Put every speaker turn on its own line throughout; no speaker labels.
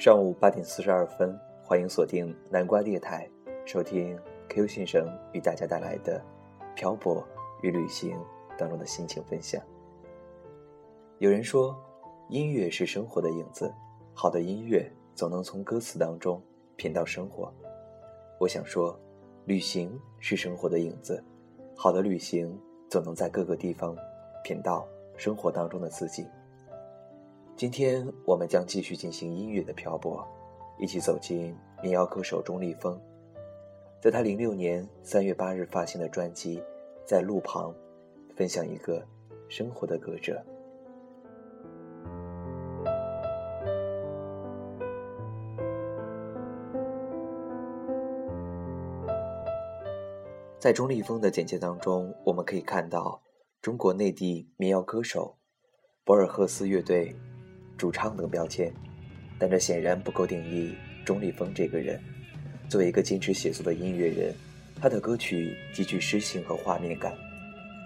上午八点四十二分，欢迎锁定南瓜电台，收听 Q 先生与大家带来的漂泊与旅行当中的心情分享。有人说，音乐是生活的影子，好的音乐总能从歌词当中品到生活。我想说，旅行是生活的影子，好的旅行总能在各个地方品到生活当中的自己。今天我们将继续进行音乐的漂泊，一起走进民谣歌手钟立风，在他零六年三月八日发行的专辑《在路旁》，分享一个生活的歌者。在钟立风的简介当中，我们可以看到中国内地民谣歌手、博尔赫斯乐队。主唱等标签，但这显然不够定义钟立风这个人。作为一个坚持写作的音乐人，他的歌曲极具诗性和画面感，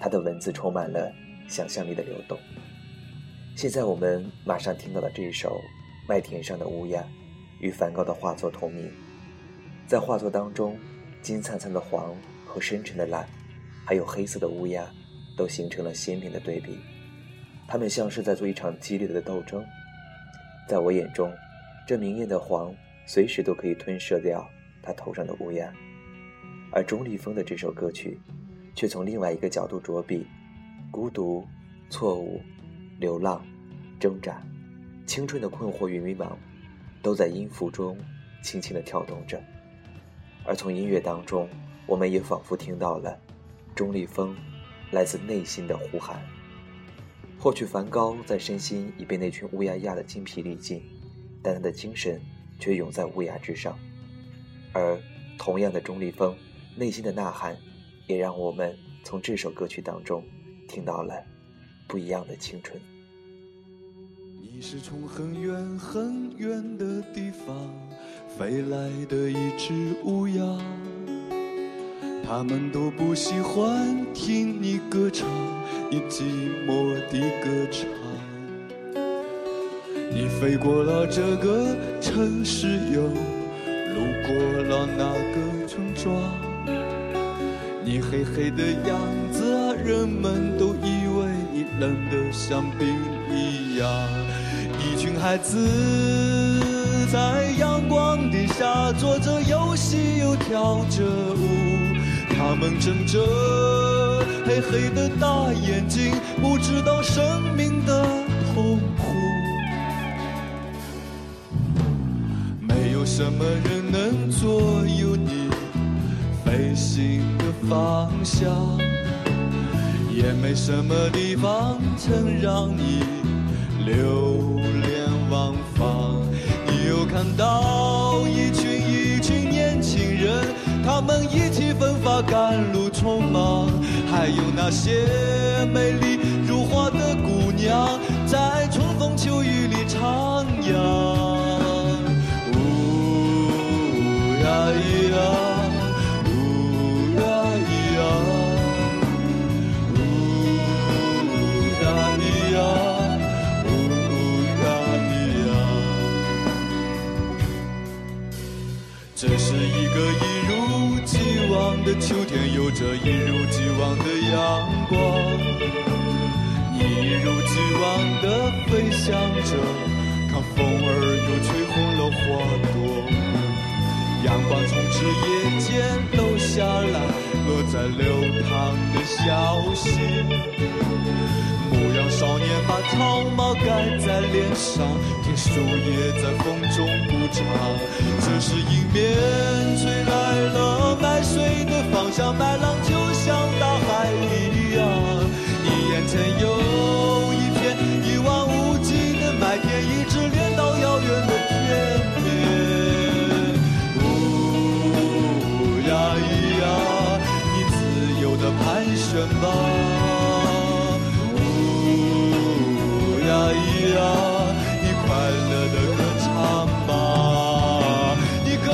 他的文字充满了想象力的流动。现在我们马上听到的这一首《麦田上的乌鸦》，与梵高的画作同名。在画作当中，金灿灿的黄和深沉的蓝，还有黑色的乌鸦，都形成了鲜明的对比。他们像是在做一场激烈的斗争。在我眼中，这明艳的黄随时都可以吞噬掉他头上的乌鸦，而钟立风的这首歌曲，却从另外一个角度着笔：孤独、错误、流浪、挣扎、青春的困惑与迷茫，都在音符中轻轻地跳动着。而从音乐当中，我们也仿佛听到了钟立风来自内心的呼喊。或许梵高在身心已被那群乌鸦压得精疲力尽，但他的精神却永在乌鸦之上。而同样的钟立风内心的呐喊，也让我们从这首歌曲当中听到了不一样的青春。
你是从很远很远的地方飞来的一只乌鸦，他们都不喜欢听你歌唱。你寂寞的歌唱，你飞过了这个城市，又路过了那个村庄。你黑黑的样子啊，人们都以为你冷得像冰一样。一群孩子在阳光底下做着游戏，又跳着舞，他们睁着。黑黑的大眼睛，不知道生命的痛苦。没有什么人能左右你飞行的方向，也没什么地方曾让你流连忘返。你又看到一群，他们意气风发赶路匆忙。还有那些美丽如花的姑娘，在春风秋雨里徜徉。呜呀咿呀，呜呀咿呀，呜呀咿呀，呜呀咿呀。这是一个一往的秋天，有着一如既往的。阳光，一如既往地飞翔着，看风儿又吹红了花朵。阳光从枝叶间漏下来，落在流淌的小溪。让少年把草帽盖在脸上，听树叶在风中鼓唱。这是迎面吹来了麦穗的芳香，麦浪就像大海一样。你眼前有一片一望无际的麦田，一直连到遥远的天边。呜呀咿呀，你自由的盘旋吧。呀你快乐的歌唱吧你歌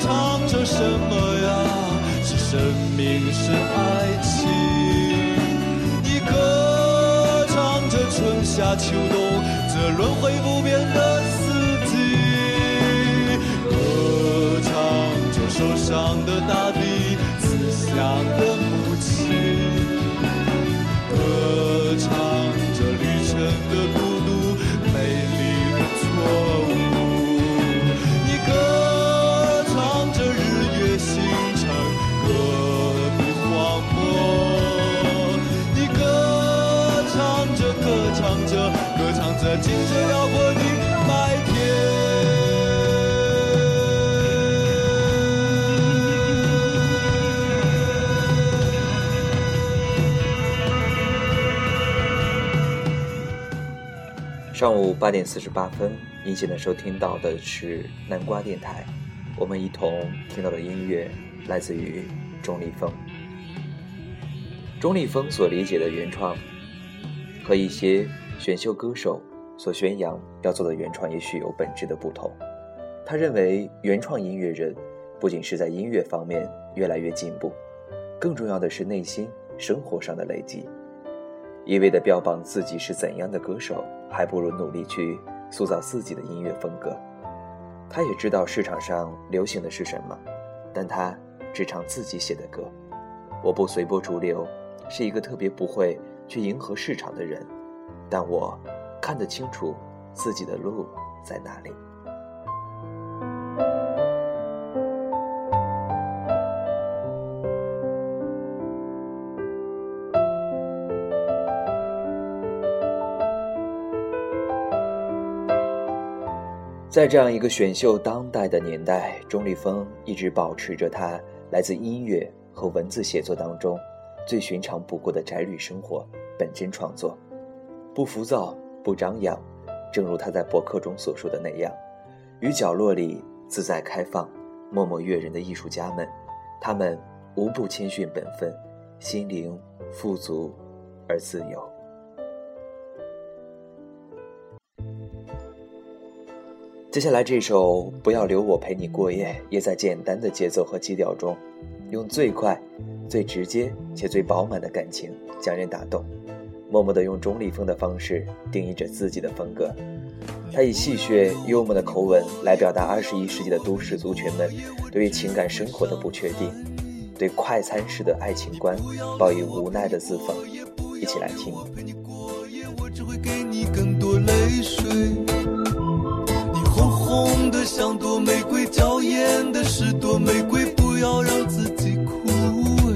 唱着什么呀？是生命是爱情。你歌唱着春夏秋冬这轮回不变的四季歌唱着受伤的大地慈祥的母亲
上午八点四十八分，您现在收听到的是南瓜电台，我们一同听到的音乐来自于钟立风。钟立风所理解的原创，和一些选秀歌手所宣扬要做的原创也许有本质的不同。他认为，原创音乐人不仅是在音乐方面越来越进步，更重要的是内心生活上的累积。一味地标榜自己是怎样的歌手，还不如努力去塑造自己的音乐风格。他也知道市场上流行的是什么，但他只唱自己写的歌。我不随波逐流，是一个特别不会去迎合市场的人，但我看得清楚自己的路在哪里。在这样一个选秀当代的年代，钟立风一直保持着他来自音乐和文字写作当中最寻常不过的宅旅生活，本真创作，不浮躁，不张扬，正如他在博客中所说的那样，与角落里自在开放、默默悦人的艺术家们，他们无不谦逊本分，心灵富足而自由。接下来这首《不要留我陪你过夜》，也在简单的节奏和基调中，用最快、最直接且最饱满的感情将人打动，默默地用钟立风的方式定义着自己的风格。他以戏谑幽默的口吻来表达二十一世纪的都市族群们对于情感生活的不确定，对快餐式的爱情观抱以无奈的自讽。一起来听。
红的像朵玫瑰，娇艳的是朵玫瑰，不要让自己枯萎。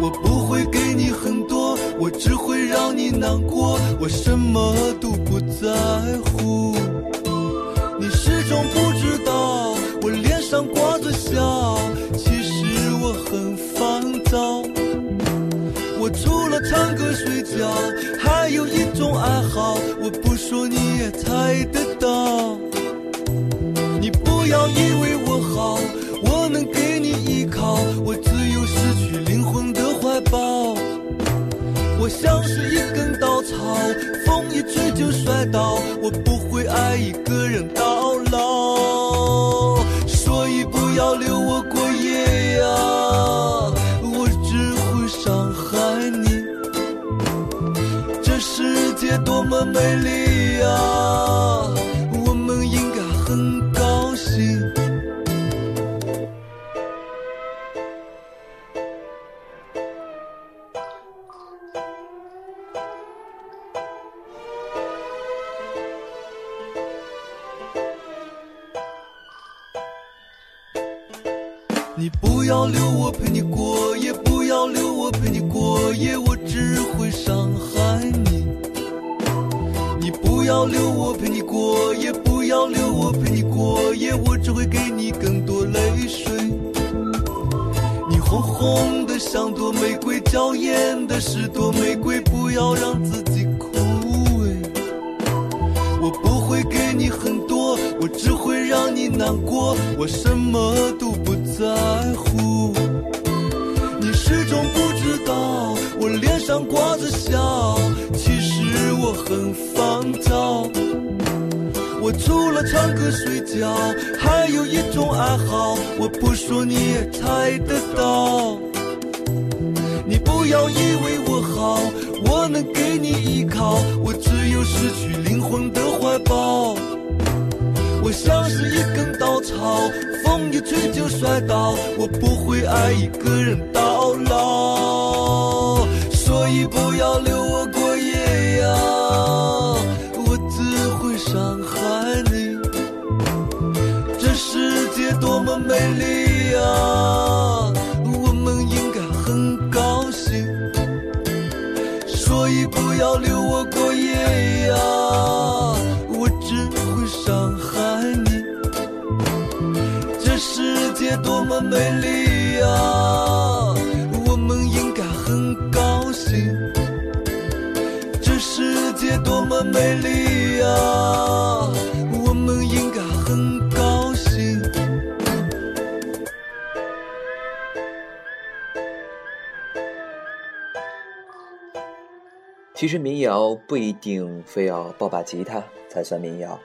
我不会给你很多，我只会让你难过，我什么都不在乎。你始终不知道，我脸上挂着笑，其实我很烦躁。我除了唱歌睡觉，还有一种爱好，我不说你也猜得到。你不要以为我好，我能给你依靠，我只有失去灵魂的怀抱。我像是一根稻草，风一吹就摔倒，我不会爱一个人到老。所以不要留我过多么美丽呀，我们应该很高兴。你不要留我陪你过夜，不要留我陪你过夜，我只会伤害你。不要留我陪你过夜，不要留我陪你过夜，我只会给你更多泪水。你红红的像朵玫瑰，娇艳的是朵玫瑰，不要让自己枯萎。我不会给你很多，我只会让你难过，我什么都不在乎。你始终不知道，我脸上挂着笑，我很烦躁。我除了唱歌睡觉，还有一种爱好，我不说你也猜得到。你不要以为我好，我能给你依靠，我只有失去灵魂的怀抱。我像是一根稻草，风一吹就摔倒。我不会爱一个人到老，所以不要留美丽呀，我们应该很高兴，所以不要留我过夜呀。我只会伤害你。这世界多么美丽呀！我们应该很高兴。这世界多么美丽呀！
其实民谣不一定非要抱把吉他才算民谣，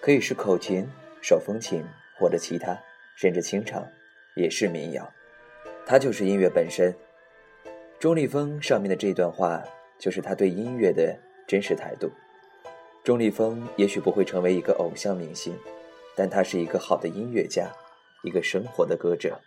可以是口琴、手风琴或者其他，甚至清唱。也是民谣，它就是音乐本身。钟立风上面的这段话，就是他对音乐的真实态度。钟立风也许不会成为一个偶像明星，但他是一个好的音乐家，一个生活的歌者。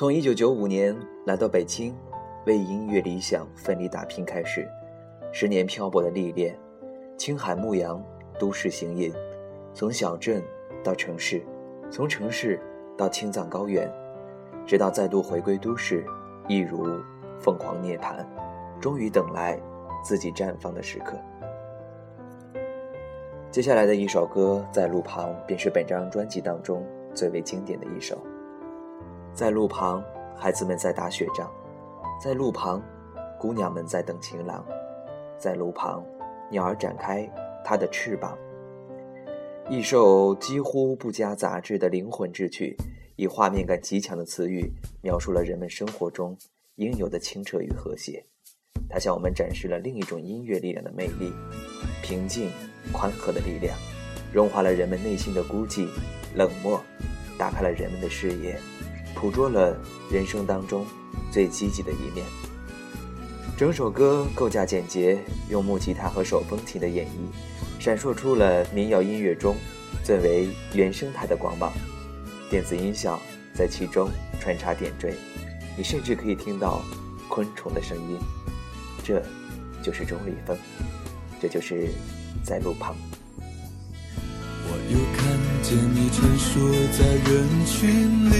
从一九九五年来到北京，为音乐理想奋力打拼开始，十年漂泊的历练，青海牧羊，都市行吟，从小镇到城市，从城市到青藏高原，直到再度回归都市，一如凤凰涅槃，终于等来自己绽放的时刻。接下来的一首歌在路旁，便是本张专辑当中最为经典的一首。在路旁，孩子们在打雪仗；在路旁，姑娘们在等情郎；在路旁，鸟儿展开它的翅膀。一首几乎不加杂质的灵魂之曲，以画面感极强的词语，描述了人们生活中应有的清澈与和谐。它向我们展示了另一种音乐力量的魅力：平静、宽和的力量，融化了人们内心的孤寂、冷漠，打开了人们的视野。捕捉了人生当中最积极的一面。整首歌构架简洁，用木吉他和手风琴的演绎，闪烁出了民谣音乐中最为原生态的光芒。电子音效在其中穿插点缀，你甚至可以听到昆虫的声音。这就是钟立风，这就是在路旁。
我又看见你穿梭在人群里。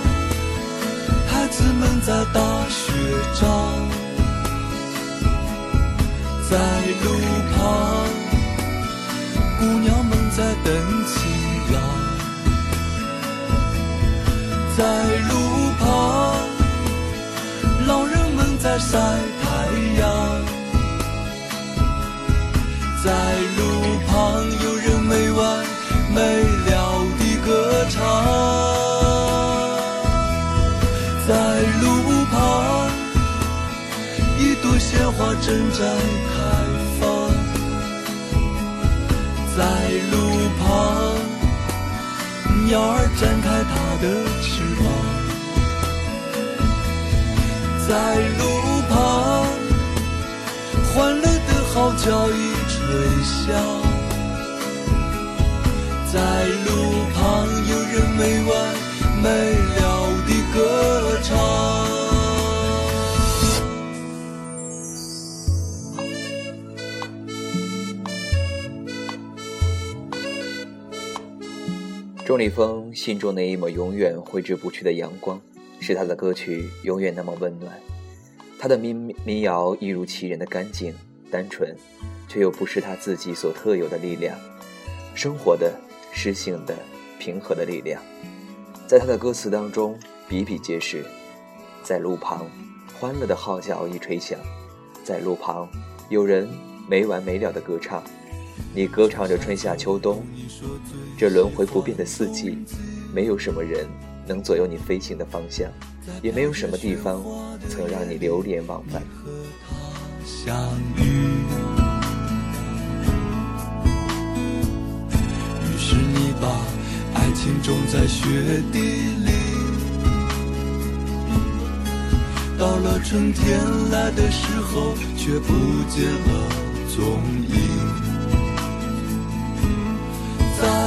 子们在打雪。仗，在路旁，姑娘们在等情郎。在路旁，老人们在晒正在开放，在路旁，鸟儿展开它的翅膀，在路旁，欢乐的号角已吹响，在路旁，有人没完没了地歌唱。
钟立风心中那一抹永远挥之不去的阳光，使他的歌曲永远那么温暖。他的民民谣一如其人的干净、单纯，却又不是他自己所特有的力量。生活的、诗性的、平和的力量。在他的歌词当中，比比皆是。在路旁，欢乐的号角已吹响；在路旁，有人没完没了的歌唱。你歌唱着春夏秋冬，这轮回不变的四季，没有什么人能左右你飞行的方向，也没有什么地方曾让你流连忘返。
于是你把爱情种在雪地里，到了春天来的时候，却不见了踪影。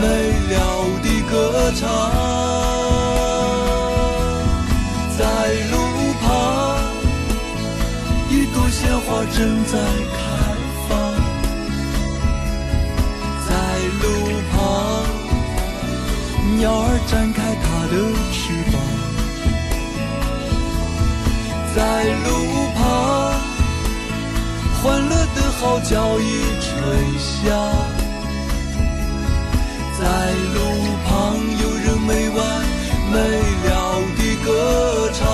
没了的。歌唱，在路旁，一朵鲜花正在开放。在路旁，鸟儿展开它的翅膀。在路旁，欢乐的号角已吹响。在路旁，有人没完没了的歌唱。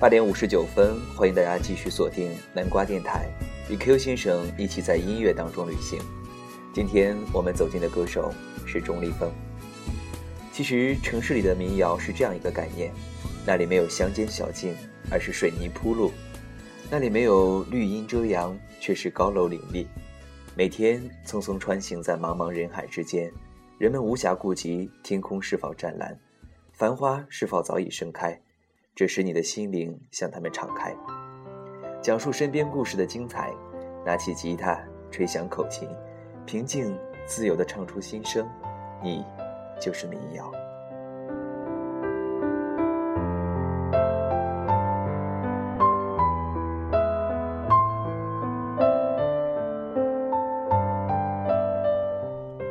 八点五十九分，欢迎大家继续锁定南瓜电台，与 Q 先生一起在音乐当中旅行。今天我们走进的歌手是钟立风。其实城市里的民谣是这样一个概念，那里没有乡间小径，而是水泥铺路。那里没有绿荫遮阳，却是高楼林立。每天匆匆穿行在茫茫人海之间，人们无暇顾及天空是否湛蓝，繁花是否早已盛开，这使你的心灵向他们敞开。讲述身边故事的精彩，拿起吉他，吹响口琴，平静自由地唱出心声，你就是民谣。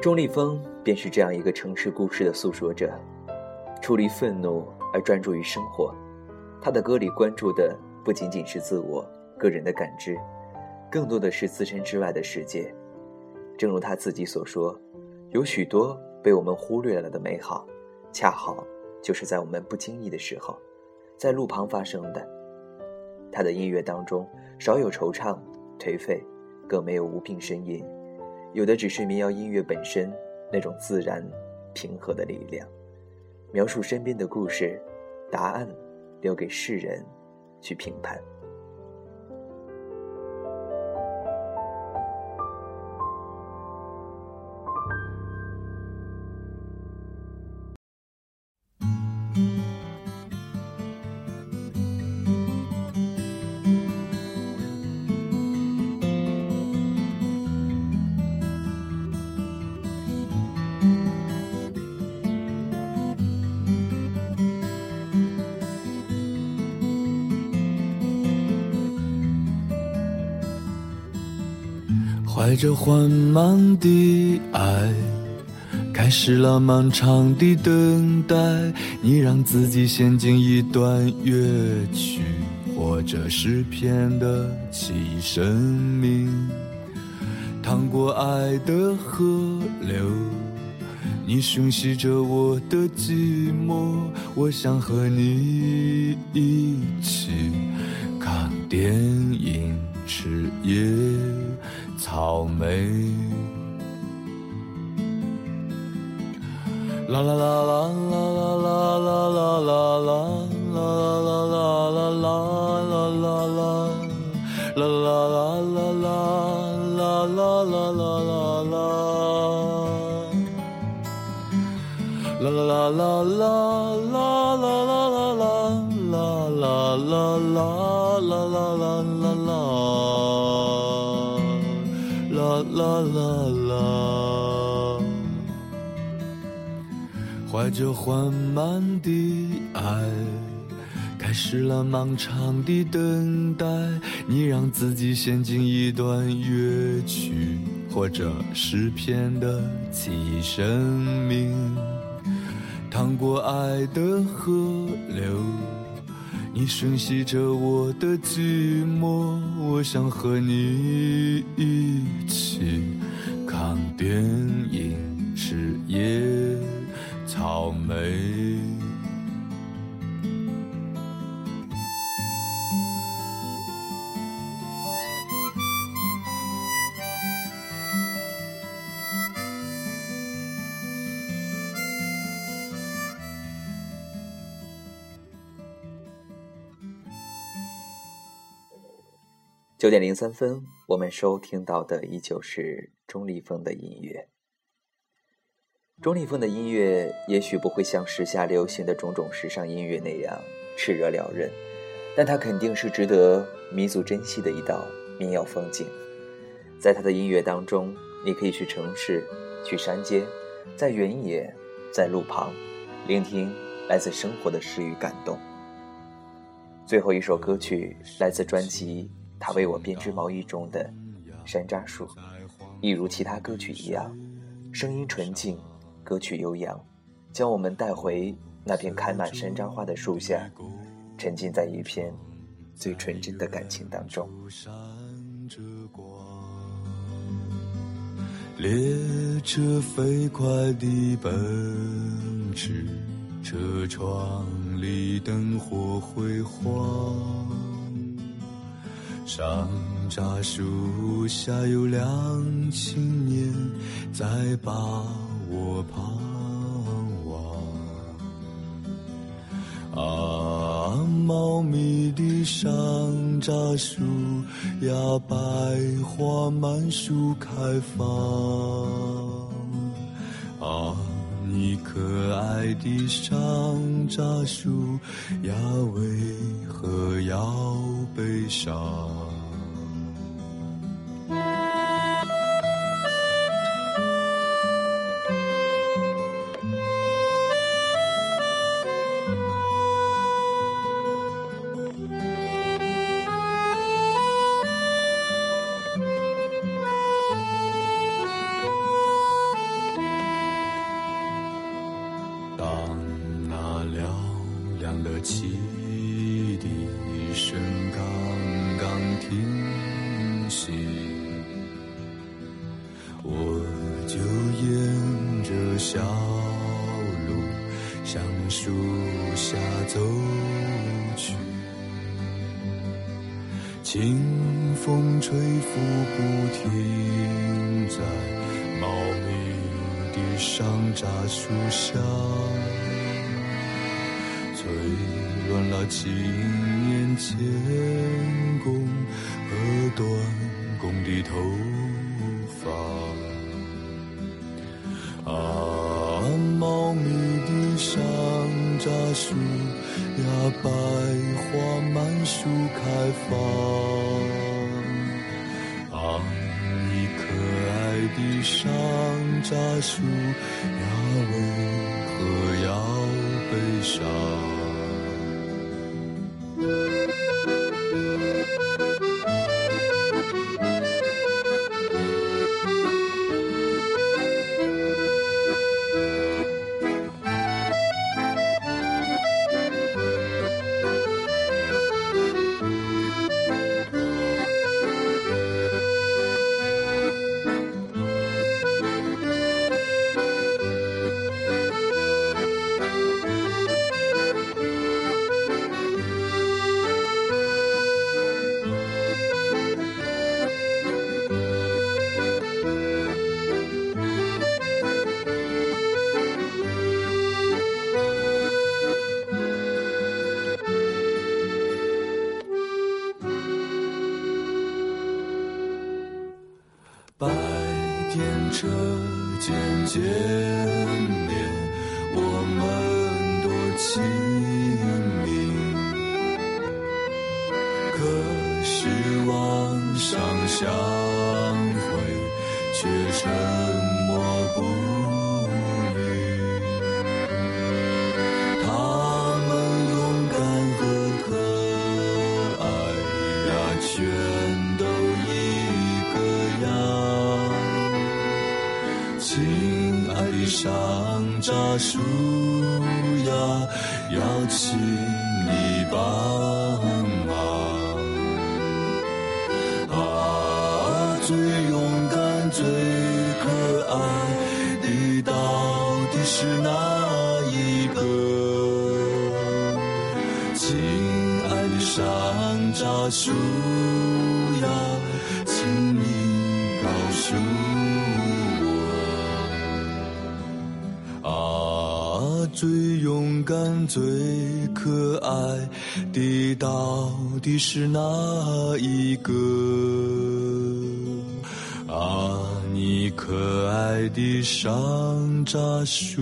钟立风便是这样一个城市故事的诉说者，出离愤怒而专注于生活。他的歌里关注的不仅仅是自我个人的感知，更多的是自身之外的世界。正如他自己所说，有许多被我们忽略了的美好，恰好就是在我们不经意的时候，在路旁发生的。他的音乐当中少有惆怅、颓废，更没有无病呻吟。有的只是民谣音乐本身那种自然、平和的力量，描述身边的故事，答案留给世人去评判。
怀着缓慢的爱，开始了漫长的等待。你让自己陷进一段乐曲或者诗篇的奇异生命，趟过爱的河流。你熏习着我的寂寞，我想和你一起看电影，吃夜。草莓，啦啦啦啦啦啦啦啦啦啦啦啦啦着缓慢的爱，开始了漫长的等待。你让自己陷进一段乐曲或者诗篇的记忆生命，淌过爱的河流。你吮吸着我的寂寞，我想和你一起看电影，吃野草莓。
九点零三分，我们收听到的依旧是钟立风的音乐。钟立风的音乐也许不会像时下流行的种种时尚音乐那样炽热撩人，但它肯定是值得弥足珍惜的一道民谣风景。在他的音乐当中，你可以去城市，去山间，在原野，在路旁，聆听来自生活的诗与感动。最后一首歌曲来自专辑。他为我编织毛衣中的山楂树，一如其他歌曲一样，声音纯净，歌曲悠扬，将我们带回那片开满山楂花的树下，沉浸在一片最纯真的感情当中。
列车飞快地奔驰，车窗里灯火辉煌。山楂树下有两青年在把我盼望。啊，茂密的山楂树呀，百花满树开放。啊，你可爱的山楂树呀，为何要悲伤？树下走去清风吹拂不停，在茂密的山楂树下，吹乱了青年前。的山楂树呀，为何要悲伤？车渐渐远，我们多亲密。可是晚上相会，却沉默不山楂树呀，邀请你帮忙。啊，最勇敢、最可爱的，到底是哪一个？亲爱的山楂树最勇敢、最可爱的，到底是哪一个？啊，你可爱的山楂树。